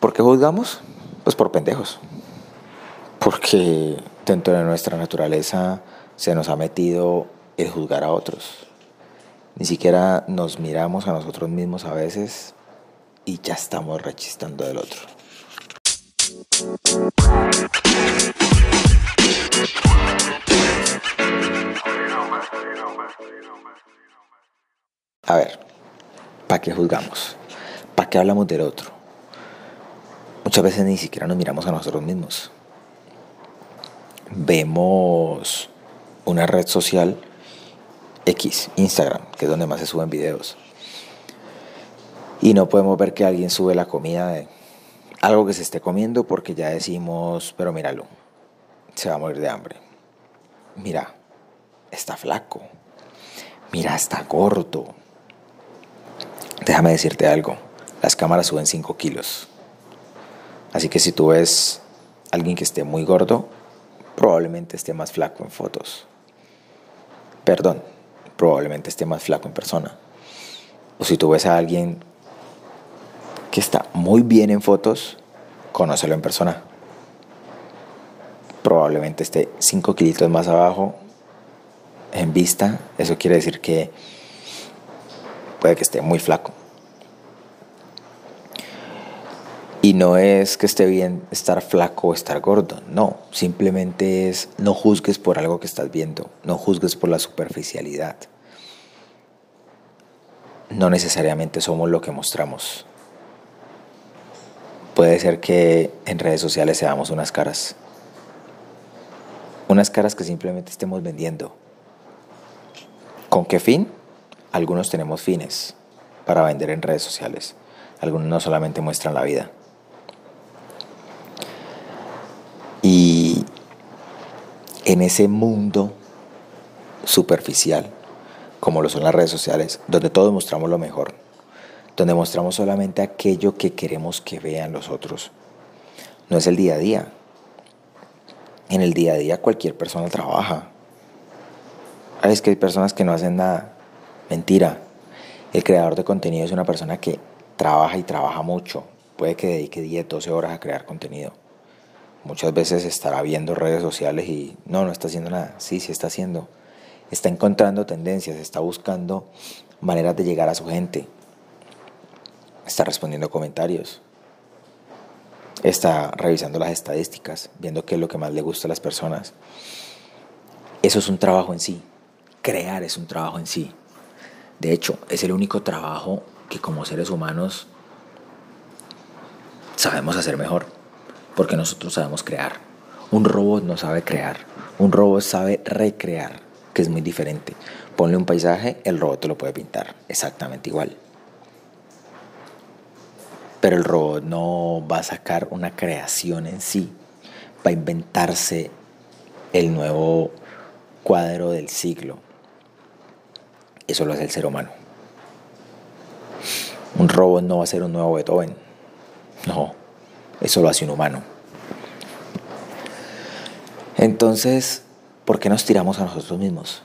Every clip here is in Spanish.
¿Por qué juzgamos? Pues por pendejos. Porque dentro de nuestra naturaleza se nos ha metido el juzgar a otros. Ni siquiera nos miramos a nosotros mismos a veces y ya estamos rechistando del otro. A ver, ¿para qué juzgamos? ¿Para qué hablamos del otro? Muchas veces ni siquiera nos miramos a nosotros mismos. Vemos una red social X, Instagram, que es donde más se suben videos. Y no podemos ver que alguien sube la comida de algo que se esté comiendo porque ya decimos, pero míralo, se va a morir de hambre. Mira, está flaco. Mira, está gordo. Déjame decirte algo, las cámaras suben 5 kilos. Así que si tú ves a alguien que esté muy gordo, probablemente esté más flaco en fotos. Perdón, probablemente esté más flaco en persona. O si tú ves a alguien que está muy bien en fotos, conócelo en persona. Probablemente esté 5 kilitos más abajo en vista. Eso quiere decir que puede que esté muy flaco. Y no es que esté bien estar flaco o estar gordo, no, simplemente es no juzgues por algo que estás viendo, no juzgues por la superficialidad. No necesariamente somos lo que mostramos. Puede ser que en redes sociales seamos unas caras, unas caras que simplemente estemos vendiendo. ¿Con qué fin? Algunos tenemos fines para vender en redes sociales, algunos no solamente muestran la vida. En ese mundo superficial, como lo son las redes sociales, donde todos mostramos lo mejor, donde mostramos solamente aquello que queremos que vean los otros, no es el día a día. En el día a día cualquier persona trabaja. Es que hay personas que no hacen nada. Mentira. El creador de contenido es una persona que trabaja y trabaja mucho. Puede que dedique 10, 12 horas a crear contenido Muchas veces estará viendo redes sociales y no, no está haciendo nada. Sí, sí está haciendo. Está encontrando tendencias, está buscando maneras de llegar a su gente. Está respondiendo comentarios. Está revisando las estadísticas, viendo qué es lo que más le gusta a las personas. Eso es un trabajo en sí. Crear es un trabajo en sí. De hecho, es el único trabajo que como seres humanos sabemos hacer mejor porque nosotros sabemos crear. Un robot no sabe crear, un robot sabe recrear, que es muy diferente. Ponle un paisaje, el robot te lo puede pintar exactamente igual. Pero el robot no va a sacar una creación en sí, va a inventarse el nuevo cuadro del siglo. Eso lo hace el ser humano. Un robot no va a ser un nuevo Beethoven. No, eso lo hace un humano. Entonces, ¿por qué nos tiramos a nosotros mismos?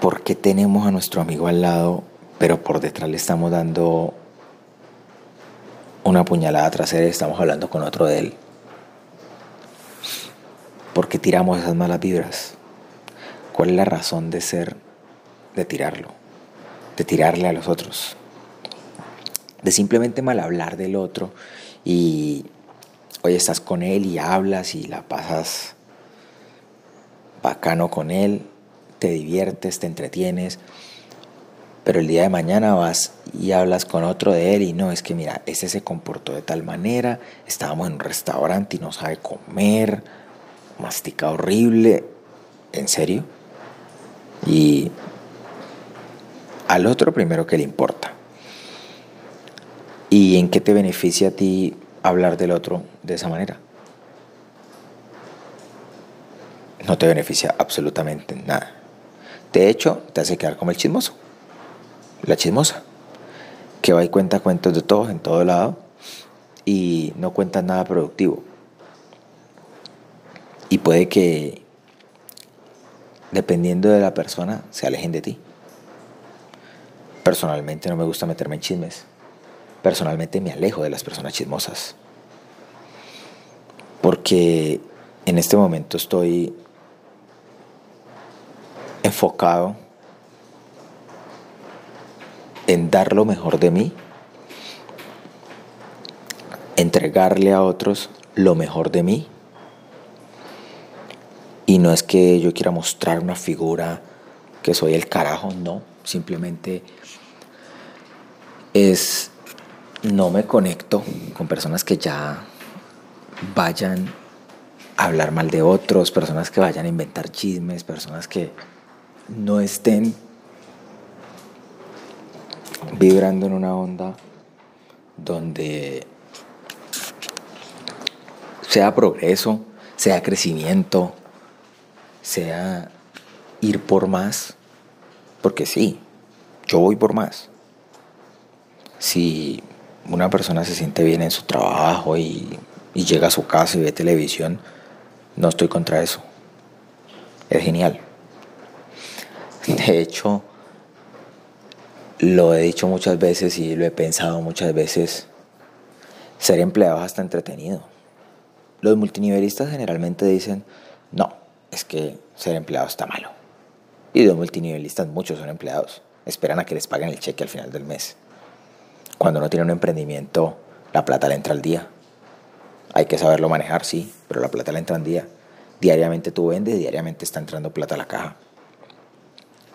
¿Por qué tenemos a nuestro amigo al lado, pero por detrás le estamos dando una puñalada trasera y estamos hablando con otro de él? ¿Por qué tiramos esas malas vibras? ¿Cuál es la razón de ser, de tirarlo, de tirarle a los otros? De simplemente mal hablar del otro y hoy estás con él y hablas y la pasas bacano con él, te diviertes, te entretienes, pero el día de mañana vas y hablas con otro de él y no, es que mira, ese se comportó de tal manera, estábamos en un restaurante y no sabe comer, mastica horrible, ¿en serio? Y al otro primero que le importa. ¿Y en qué te beneficia a ti hablar del otro de esa manera. No te beneficia absolutamente nada. De hecho, te hace quedar como el chismoso, la chismosa, que va y cuenta cuentos de todos en todo lado y no cuenta nada productivo. Y puede que, dependiendo de la persona, se alejen de ti. Personalmente no me gusta meterme en chismes personalmente me alejo de las personas chismosas. Porque en este momento estoy enfocado en dar lo mejor de mí, entregarle a otros lo mejor de mí. Y no es que yo quiera mostrar una figura que soy el carajo, no, simplemente es no me conecto con personas que ya vayan a hablar mal de otros, personas que vayan a inventar chismes, personas que no estén vibrando en una onda donde sea progreso, sea crecimiento, sea ir por más, porque sí, yo voy por más. Una persona se siente bien en su trabajo y, llega a su casa y ve televisión, no estoy contra eso. Es genial. De hecho, lo he dicho muchas veces y lo he pensado muchas veces, ser empleado es hasta entretenido. Los multinivelistas generalmente dicen, no, es que ser empleado está malo. Y los multinivelistas, muchos son empleados, esperan a que les paguen el cheque al final del mes. Cuando uno tiene un emprendimiento, la plata le entra al día. Hay que saberlo manejar, sí, pero la plata le entra al día. Diariamente tú vendes, diariamente está entrando plata a la caja.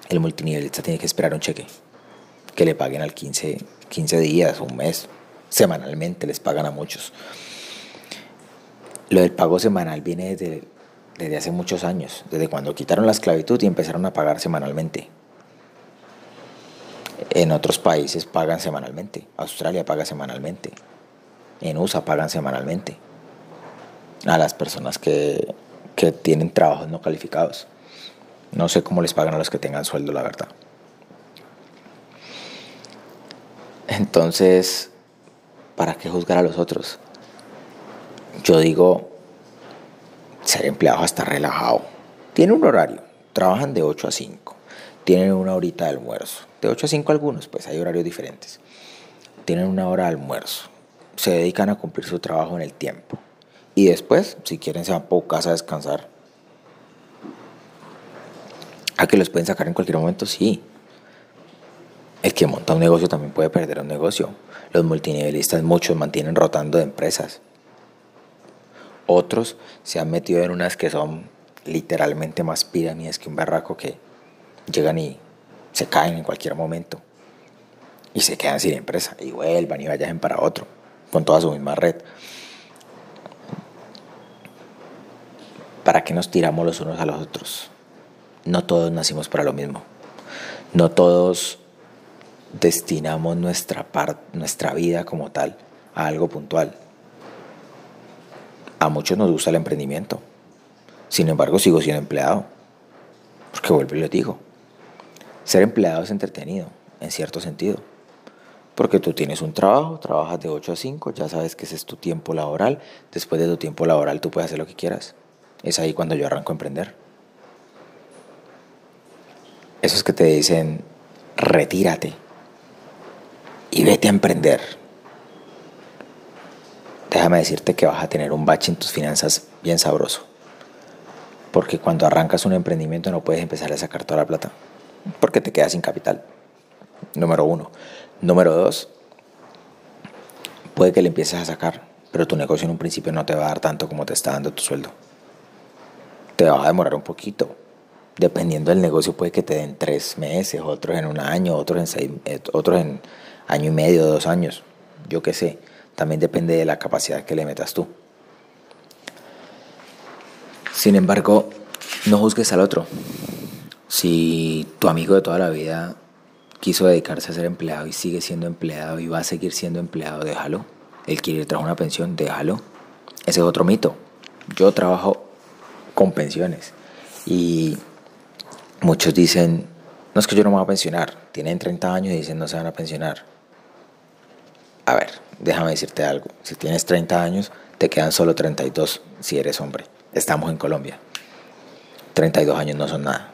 El multinivelista tiene que esperar un cheque, que le paguen al 15, 15 días, un mes, semanalmente les pagan a muchos. Lo del pago semanal viene desde, desde hace muchos años, desde cuando quitaron la esclavitud y empezaron a pagar semanalmente. En otros países pagan semanalmente. Australia paga semanalmente. En USA pagan semanalmente. A las personas que, que tienen trabajos no calificados. No sé cómo les pagan a los que tengan sueldo, la verdad. Entonces, ¿para qué juzgar a los otros? Yo digo, ser empleado hasta relajado. Tiene un horario, trabajan de 8 a 5, tienen una horita de almuerzo, de 8 a 5 algunos, pues hay horarios diferentes. Tienen una hora de almuerzo, se dedican a cumplir su trabajo en el tiempo. Y después, si quieren, se van a casa a descansar. ¿A que los pueden sacar en cualquier momento? Sí. El que monta un negocio también puede perder un negocio. Los multinivelistas muchos mantienen rotando de empresas. Otros se han metido en unas que son literalmente más pirámides que un barraco que llegan y se caen en cualquier momento y se quedan sin empresa y vuelvan y vayan para otro con toda su misma red. ¿Para qué nos tiramos los unos a los otros? No todos nacimos para lo mismo. No todos destinamos nuestra, nuestra vida como tal a algo puntual. A muchos nos gusta el emprendimiento. Sin embargo, sigo siendo empleado. Porque vuelvo y les digo, ser empleado es entretenido, en cierto sentido. Porque tú tienes un trabajo, trabajas de 8 a 5, ya sabes que ese es tu tiempo laboral. Después de tu tiempo laboral tú puedes hacer lo que quieras. Es ahí cuando yo arranco a emprender. Esos que te dicen, retírate y vete a emprender déjame decirte que vas a tener un bache en tus finanzas bien sabroso. Porque cuando arrancas un emprendimiento no puedes empezar a sacar toda la plata. Porque te quedas sin capital. Número uno. Número dos, puede que le empieces a sacar, pero tu negocio en un principio no te va a dar tanto como te está dando tu sueldo. Te va a demorar un poquito. Dependiendo del negocio puede que te den tres meses, otros en un año, otros en, seis, eh, otros en año y medio, dos años. Yo qué sé también depende de la capacidad que le metas tú. Sin embargo, no juzgues al otro. Si tu amigo de toda la vida quiso dedicarse a ser empleado y sigue siendo empleado y va a seguir siendo empleado, déjalo. Él quiere ir tras una pensión, déjalo. Ese es otro mito. Yo trabajo con pensiones y muchos dicen, no es que yo no me voy a pensionar, tienen 30 años y dicen no se van a pensionar. A ver, déjame decirte algo. Si tienes 30 años, te quedan solo 32 si eres hombre. Estamos en Colombia. 32 años no son nada.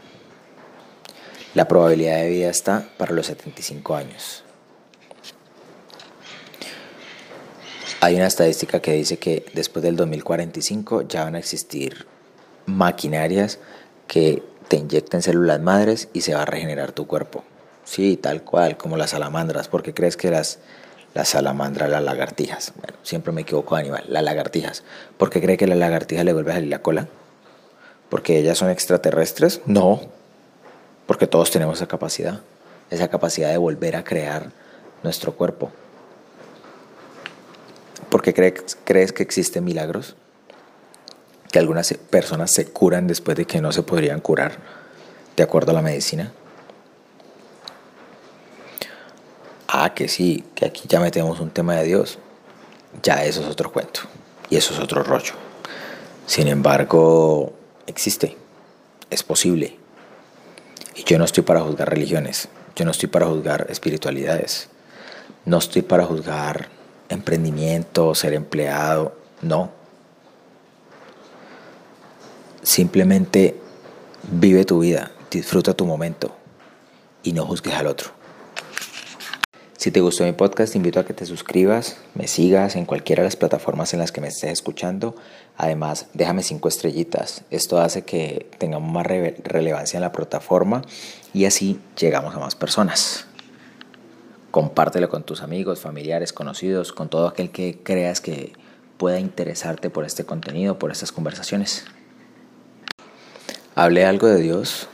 La probabilidad de vida está para los 75 años. Hay una estadística que dice que después del 2045 ya van a existir maquinarias que te inyecten células madres y se va a regenerar tu cuerpo. Sí, tal cual, como las salamandras. ¿Por qué crees que las, las salamandras, las lagartijas? Bueno, siempre me equivoco animal, las lagartijas. ¿Por qué cree que la lagartija le vuelve a salir la cola? ¿Porque ellas son extraterrestres? No, porque todos tenemos esa capacidad, esa capacidad de volver a crear nuestro cuerpo. ¿Por qué crees, crees que existen milagros? Que algunas personas se curan después de que no se podrían curar, de acuerdo a la medicina. Ah, que sí, que aquí ya metemos un tema de Dios. Ya eso es otro cuento. Y eso es otro rollo. Sin embargo, existe. Es posible. Y yo no estoy para juzgar religiones. Yo no estoy para juzgar espiritualidades. No estoy para juzgar emprendimiento, ser empleado, no. Simplemente vive tu vida, disfruta tu momento y no juzgues al otro. Si te gustó mi podcast, te invito a que te suscribas, me sigas en cualquiera de las plataformas en las que me estés escuchando. Además, déjame cinco estrellitas. Esto hace que tengamos más relevancia en la plataforma y así llegamos a más personas. Compártelo con tus amigos, familiares, conocidos, con todo aquel que creas que pueda interesarte por este contenido, por estas conversaciones. Hablé algo de Dios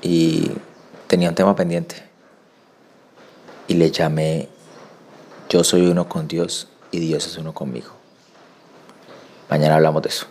y tenía un tema pendiente. Y le llamé Yo soy uno con Dios y Dios es uno conmigo. Mañana hablamos de eso.